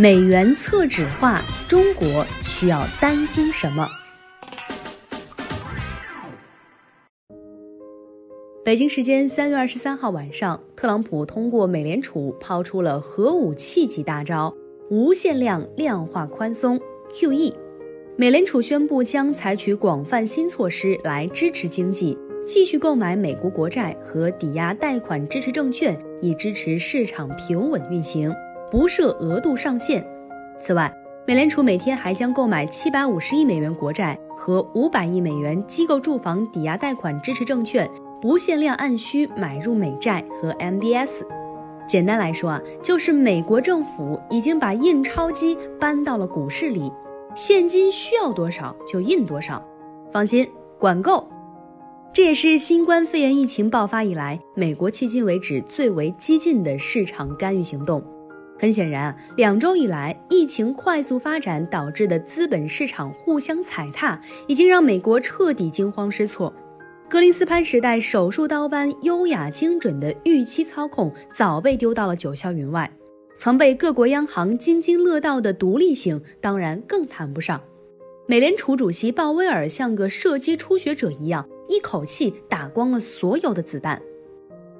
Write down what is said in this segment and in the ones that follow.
美元测纸化，中国需要担心什么？北京时间三月二十三号晚上，特朗普通过美联储抛出了核武器级大招——无限量量化宽松 （QE）。美联储宣布将采取广泛新措施来支持经济，继续购买美国国债和抵押贷款支持证券，以支持市场平稳运行。不设额度上限。此外，美联储每天还将购买七百五十亿美元国债和五百亿美元机构住房抵押贷款支持证券，不限量按需买入美债和 MBS。简单来说啊，就是美国政府已经把印钞机搬到了股市里，现金需要多少就印多少，放心，管够。这也是新冠肺炎疫情爆发以来，美国迄今为止最为激进的市场干预行动。很显然啊，两周以来，疫情快速发展导致的资本市场互相踩踏，已经让美国彻底惊慌失措。格林斯潘时代手术刀般优雅精准的预期操控，早被丢到了九霄云外。曾被各国央行津津乐道的独立性，当然更谈不上。美联储主席鲍威尔像个射击初学者一样，一口气打光了所有的子弹。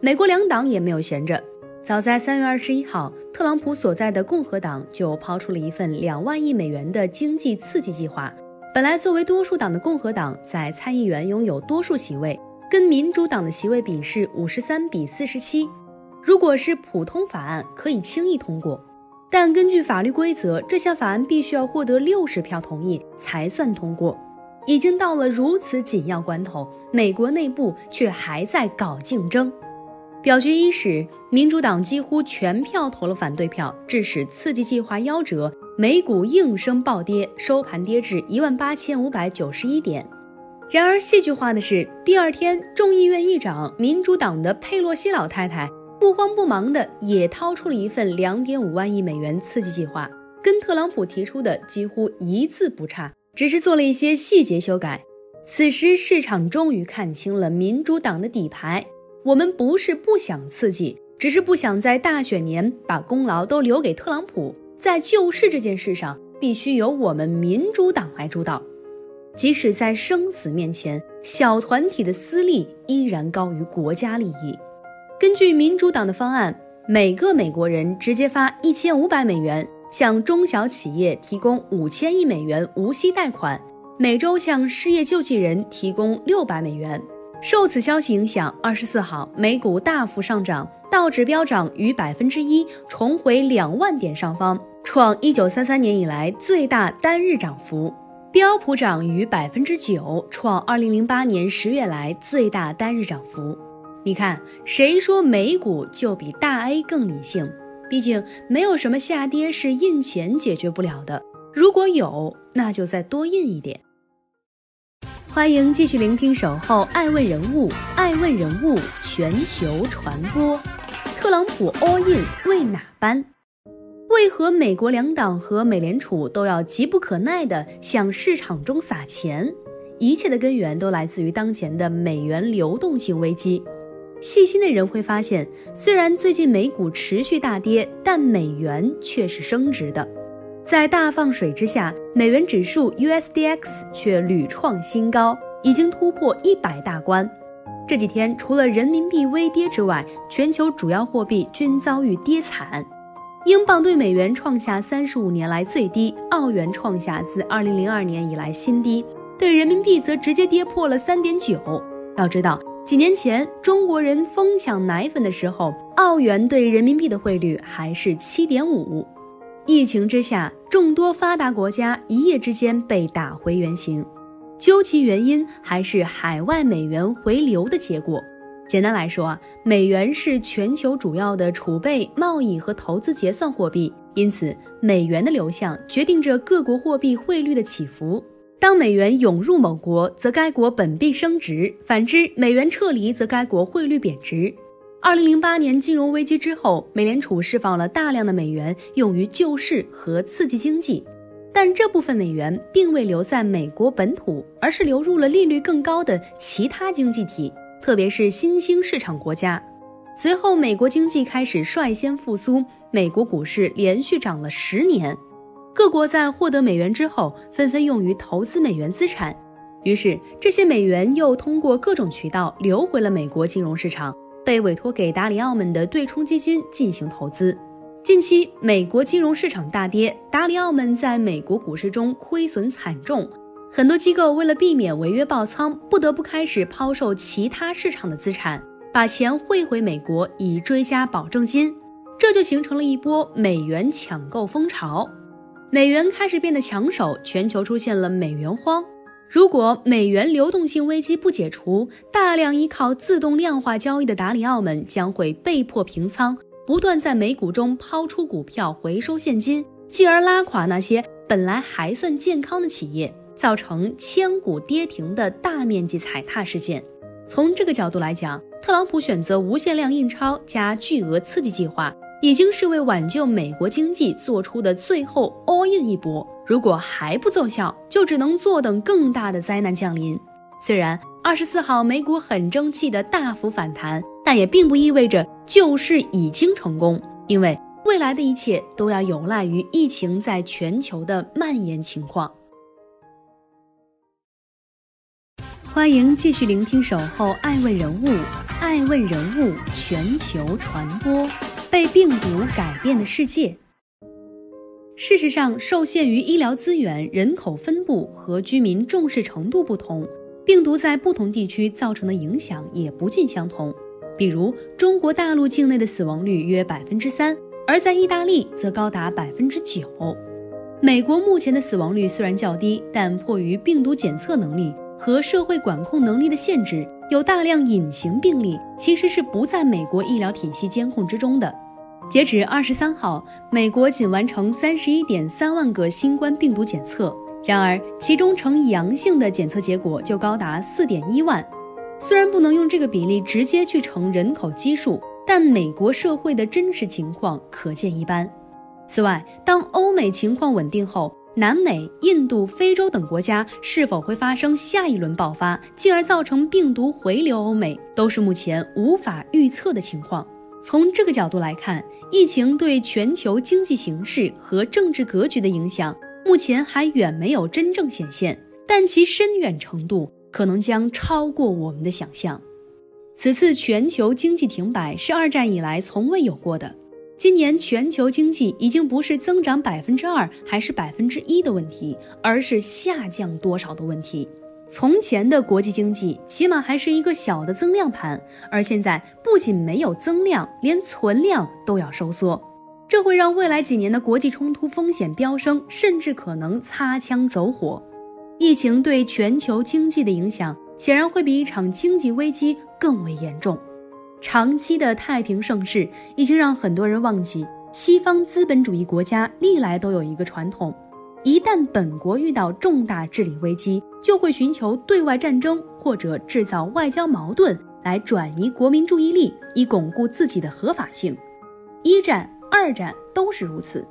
美国两党也没有闲着。早在三月二十一号，特朗普所在的共和党就抛出了一份两万亿美元的经济刺激计划。本来作为多数党的共和党在参议员拥有多数席位，跟民主党的席位比是五十三比四十七。如果是普通法案，可以轻易通过，但根据法律规则，这项法案必须要获得六十票同意才算通过。已经到了如此紧要关头，美国内部却还在搞竞争。表决伊始，民主党几乎全票投了反对票，致使刺激计划夭折，美股应声暴跌，收盘跌至一万八千五百九十一点。然而戏剧化的是，第二天众议院议长民主党的佩洛西老太太不慌不忙的也掏出了一份两点五万亿美元刺激计划，跟特朗普提出的几乎一字不差，只是做了一些细节修改。此时市场终于看清了民主党的底牌。我们不是不想刺激，只是不想在大选年把功劳都留给特朗普。在救市这件事上，必须由我们民主党来主导。即使在生死面前，小团体的私利依然高于国家利益。根据民主党的方案，每个美国人直接发一千五百美元，向中小企业提供五千亿美元无息贷款，每周向失业救济人提供六百美元。受此消息影响，二十四号美股大幅上涨，道指飙涨逾百分之一，重回两万点上方，创一九三三年以来最大单日涨幅；标普涨逾百分之九，创二零零八年十月来最大单日涨幅。你看，谁说美股就比大 A 更理性？毕竟没有什么下跌是印钱解决不了的，如果有，那就再多印一点。欢迎继续聆听《守候爱问人物》，爱问人物全球传播。特朗普 all in 为哪般？为何美国两党和美联储都要急不可耐地向市场中撒钱？一切的根源都来自于当前的美元流动性危机。细心的人会发现，虽然最近美股持续大跌，但美元却是升值的。在大放水之下，美元指数 USDX 却屡创新高，已经突破一百大关。这几天，除了人民币微跌之外，全球主要货币均遭遇跌惨。英镑对美元创下三十五年来最低，澳元创下自二零零二年以来新低，对人民币则直接跌破了三点九。要知道，几年前中国人疯抢奶粉的时候，澳元对人民币的汇率还是七点五。疫情之下，众多发达国家一夜之间被打回原形，究其原因，还是海外美元回流的结果。简单来说啊，美元是全球主要的储备、贸易和投资结算货币，因此，美元的流向决定着各国货币汇率的起伏。当美元涌入某国，则该国本币升值；反之，美元撤离，则该国汇率贬值。二零零八年金融危机之后，美联储释放了大量的美元，用于救市和刺激经济。但这部分美元并未留在美国本土，而是流入了利率更高的其他经济体，特别是新兴市场国家。随后，美国经济开始率先复苏，美国股市连续涨了十年。各国在获得美元之后，纷纷用于投资美元资产，于是这些美元又通过各种渠道流回了美国金融市场，被委托给达里奥们的对冲基金进行投资。近期美国金融市场大跌，达里奥们在美国股市中亏损惨重，很多机构为了避免违约爆仓，不得不开始抛售其他市场的资产，把钱汇回美国以追加保证金，这就形成了一波美元抢购风潮。美元开始变得抢手，全球出现了美元荒。如果美元流动性危机不解除，大量依靠自动量化交易的达里奥们将会被迫平仓，不断在美股中抛出股票回收现金，继而拉垮那些本来还算健康的企业，造成千股跌停的大面积踩踏事件。从这个角度来讲，特朗普选择无限量印钞加巨额刺激计划。已经是为挽救美国经济做出的最后 all in 一搏，如果还不奏效，就只能坐等更大的灾难降临。虽然二十四号美股很争气的大幅反弹，但也并不意味着救市已经成功，因为未来的一切都要有赖于疫情在全球的蔓延情况。欢迎继续聆听《守候爱问人物》，爱问人物全球传播。被病毒改变的世界。事实上，受限于医疗资源、人口分布和居民重视程度不同，病毒在不同地区造成的影响也不尽相同。比如，中国大陆境内的死亡率约百分之三，而在意大利则高达百分之九。美国目前的死亡率虽然较低，但迫于病毒检测能力和社会管控能力的限制，有大量隐形病例其实是不在美国医疗体系监控之中的。截止二十三号，美国仅完成三十一点三万个新冠病毒检测，然而其中呈阳性的检测结果就高达四点一万。虽然不能用这个比例直接去乘人口基数，但美国社会的真实情况可见一斑。此外，当欧美情况稳定后，南美、印度、非洲等国家是否会发生下一轮爆发，进而造成病毒回流欧美，都是目前无法预测的情况。从这个角度来看，疫情对全球经济形势和政治格局的影响，目前还远没有真正显现，但其深远程度可能将超过我们的想象。此次全球经济停摆是二战以来从未有过的。今年全球经济已经不是增长百分之二还是百分之一的问题，而是下降多少的问题。从前的国际经济起码还是一个小的增量盘，而现在不仅没有增量，连存量都要收缩，这会让未来几年的国际冲突风险飙升，甚至可能擦枪走火。疫情对全球经济的影响显然会比一场经济危机更为严重。长期的太平盛世已经让很多人忘记，西方资本主义国家历来都有一个传统。一旦本国遇到重大治理危机，就会寻求对外战争或者制造外交矛盾来转移国民注意力，以巩固自己的合法性。一战、二战都是如此。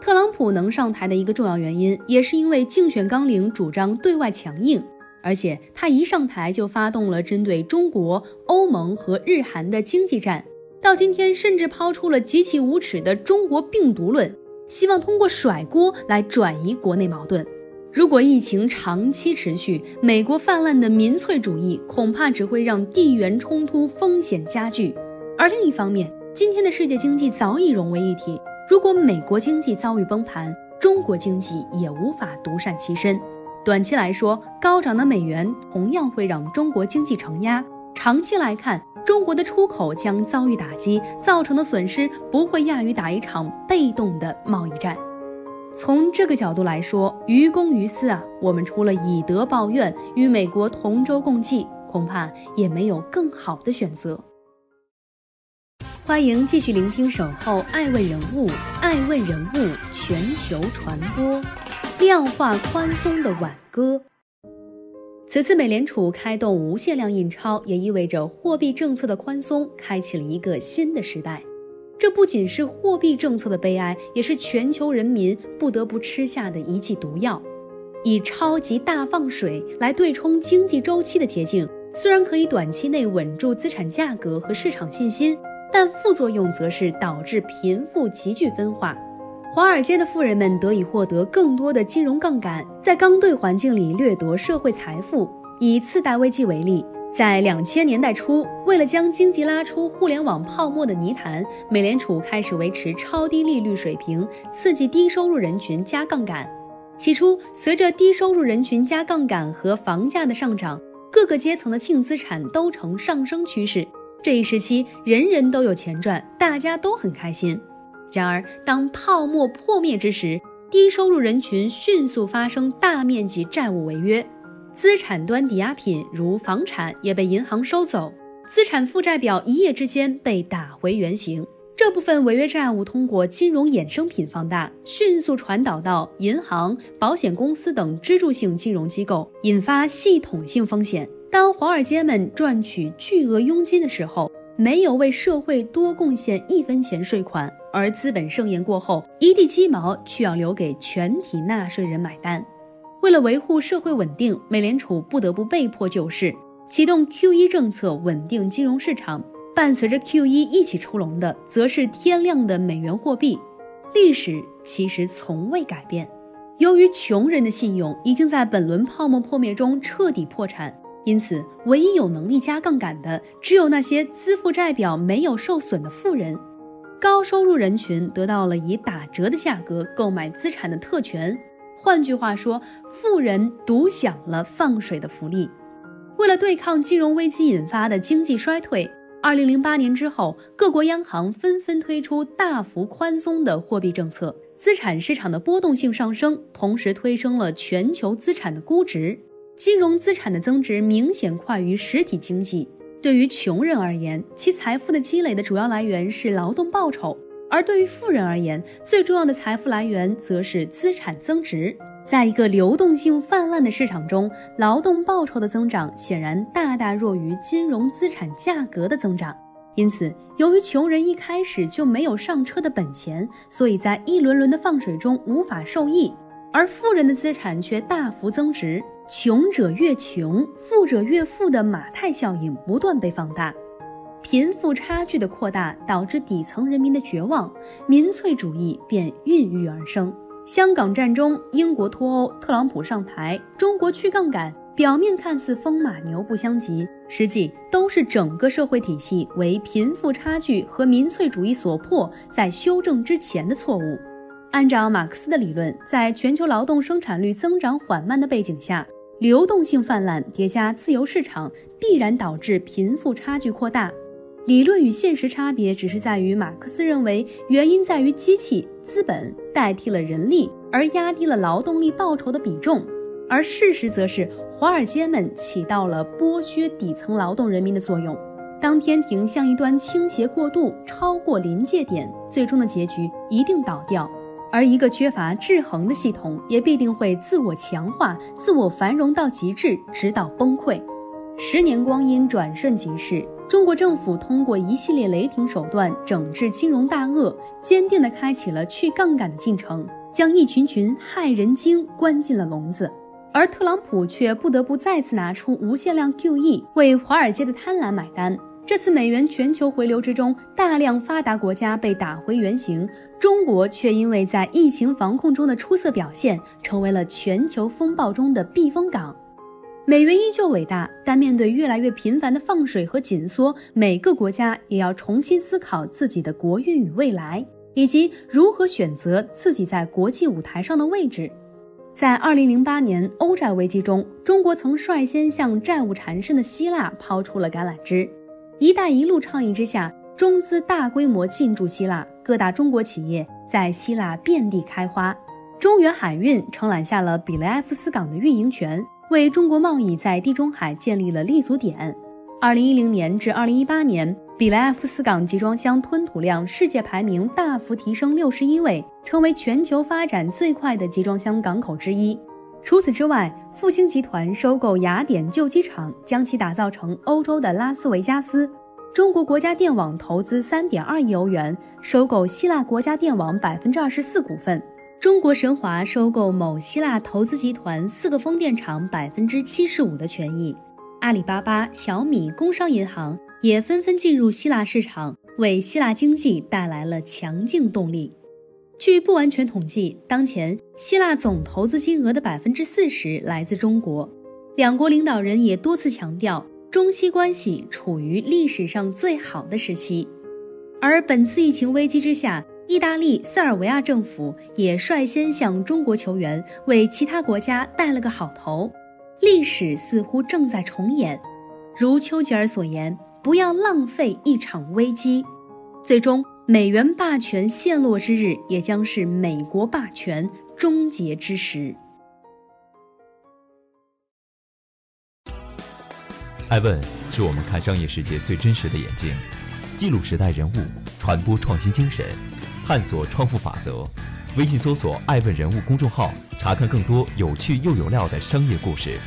特朗普能上台的一个重要原因，也是因为竞选纲领主张对外强硬，而且他一上台就发动了针对中国、欧盟和日韩的经济战，到今天甚至抛出了极其无耻的“中国病毒论”。希望通过甩锅来转移国内矛盾。如果疫情长期持续，美国泛滥的民粹主义恐怕只会让地缘冲突风险加剧。而另一方面，今天的世界经济早已融为一体。如果美国经济遭遇崩盘，中国经济也无法独善其身。短期来说，高涨的美元同样会让中国经济承压；长期来看，中国的出口将遭遇打击，造成的损失不会亚于打一场被动的贸易战。从这个角度来说，于公于私啊，我们除了以德报怨，与美国同舟共济，恐怕也没有更好的选择。欢迎继续聆听《守候爱问人物》，爱问人物全球传播，量化宽松的挽歌。此次美联储开动无限量印钞，也意味着货币政策的宽松开启了一个新的时代。这不仅是货币政策的悲哀，也是全球人民不得不吃下的一剂毒药。以超级大放水来对冲经济周期的捷径，虽然可以短期内稳住资产价格和市场信心。但副作用则是导致贫富急剧分化，华尔街的富人们得以获得更多的金融杠杆，在刚兑环境里掠夺社会财富。以次贷危机为例，在两千年代初，为了将经济拉出互联网泡沫的泥潭，美联储开始维持超低利率水平，刺激低收入人群加杠杆。起初，随着低收入人群加杠杆和房价的上涨，各个阶层的净资产都呈上升趋势。这一时期，人人都有钱赚，大家都很开心。然而，当泡沫破灭之时，低收入人群迅速发生大面积债务违约，资产端抵押品如房产也被银行收走，资产负债表一夜之间被打回原形。这部分违约债务通过金融衍生品放大，迅速传导到银行、保险公司等支柱性金融机构，引发系统性风险。当华尔街们赚取巨额佣金的时候，没有为社会多贡献一分钱税款；而资本盛宴过后，一地鸡毛却要留给全体纳税人买单。为了维护社会稳定，美联储不得不被迫救市，启动 QE 政策稳定金融市场。伴随着 QE 一起出笼的，则是天量的美元货币。历史其实从未改变。由于穷人的信用已经在本轮泡沫破灭中彻底破产。因此，唯一有能力加杠杆的，只有那些资负债表没有受损的富人。高收入人群得到了以打折的价格购买资产的特权。换句话说，富人独享了放水的福利。为了对抗金融危机引发的经济衰退，2008年之后，各国央行纷纷推出大幅宽松的货币政策，资产市场的波动性上升，同时推升了全球资产的估值。金融资产的增值明显快于实体经济。对于穷人而言，其财富的积累的主要来源是劳动报酬；而对于富人而言，最重要的财富来源则是资产增值。在一个流动性泛滥的市场中，劳动报酬的增长显然大大弱于金融资产价格的增长。因此，由于穷人一开始就没有上车的本钱，所以在一轮轮的放水中无法受益，而富人的资产却大幅增值。穷者越穷，富者越富的马太效应不断被放大，贫富差距的扩大导致底层人民的绝望，民粹主义便孕育而生。香港战争，英国脱欧，特朗普上台，中国去杠杆，表面看似风马牛不相及，实际都是整个社会体系为贫富差距和民粹主义所迫，在修正之前的错误。按照马克思的理论，在全球劳动生产率增长缓慢的背景下。流动性泛滥叠加自由市场，必然导致贫富差距扩大。理论与现实差别只是在于，马克思认为原因在于机器资本代替了人力，而压低了劳动力报酬的比重；而事实则是，华尔街们起到了剥削底层劳动人民的作用。当天庭向一端倾斜过度，超过临界点，最终的结局一定倒掉。而一个缺乏制衡的系统，也必定会自我强化、自我繁荣到极致，直到崩溃。十年光阴转瞬即逝，中国政府通过一系列雷霆手段整治金融大鳄，坚定地开启了去杠杆的进程，将一群群害人精关进了笼子。而特朗普却不得不再次拿出无限量 QE，为华尔街的贪婪买单。这次美元全球回流之中，大量发达国家被打回原形，中国却因为在疫情防控中的出色表现，成为了全球风暴中的避风港。美元依旧伟大，但面对越来越频繁的放水和紧缩，每个国家也要重新思考自己的国运与未来，以及如何选择自己在国际舞台上的位置。在2008年欧债危机中，中国曾率先向债务缠身的希腊抛出了橄榄枝。“一带一路”倡议之下，中资大规模进驻希腊，各大中国企业在希腊遍地开花。中原海运承揽下了比雷埃夫斯港的运营权，为中国贸易在地中海建立了立足点。二零一零年至二零一八年，比雷埃夫斯港集装箱吞吐量世界排名大幅提升六十一位，成为全球发展最快的集装箱港口之一。除此之外，复兴集团收购雅典旧机场，将其打造成欧洲的拉斯维加斯。中国国家电网投资三点二亿欧元收购希腊国家电网百分之二十四股份。中国神华收购某希腊投资集团四个风电场百分之七十五的权益。阿里巴巴、小米、工商银行。也纷纷进入希腊市场，为希腊经济带来了强劲动力。据不完全统计，当前希腊总投资金额的百分之四十来自中国。两国领导人也多次强调，中希关系处于历史上最好的时期。而本次疫情危机之下，意大利、塞尔维亚政府也率先向中国求援，为其他国家带了个好头。历史似乎正在重演，如丘吉尔所言。不要浪费一场危机，最终美元霸权陷落之日，也将是美国霸权终结之时。艾问是我们看商业世界最真实的眼睛，记录时代人物，传播创新精神，探索创富法则。微信搜索“爱问人物”公众号，查看更多有趣又有料的商业故事。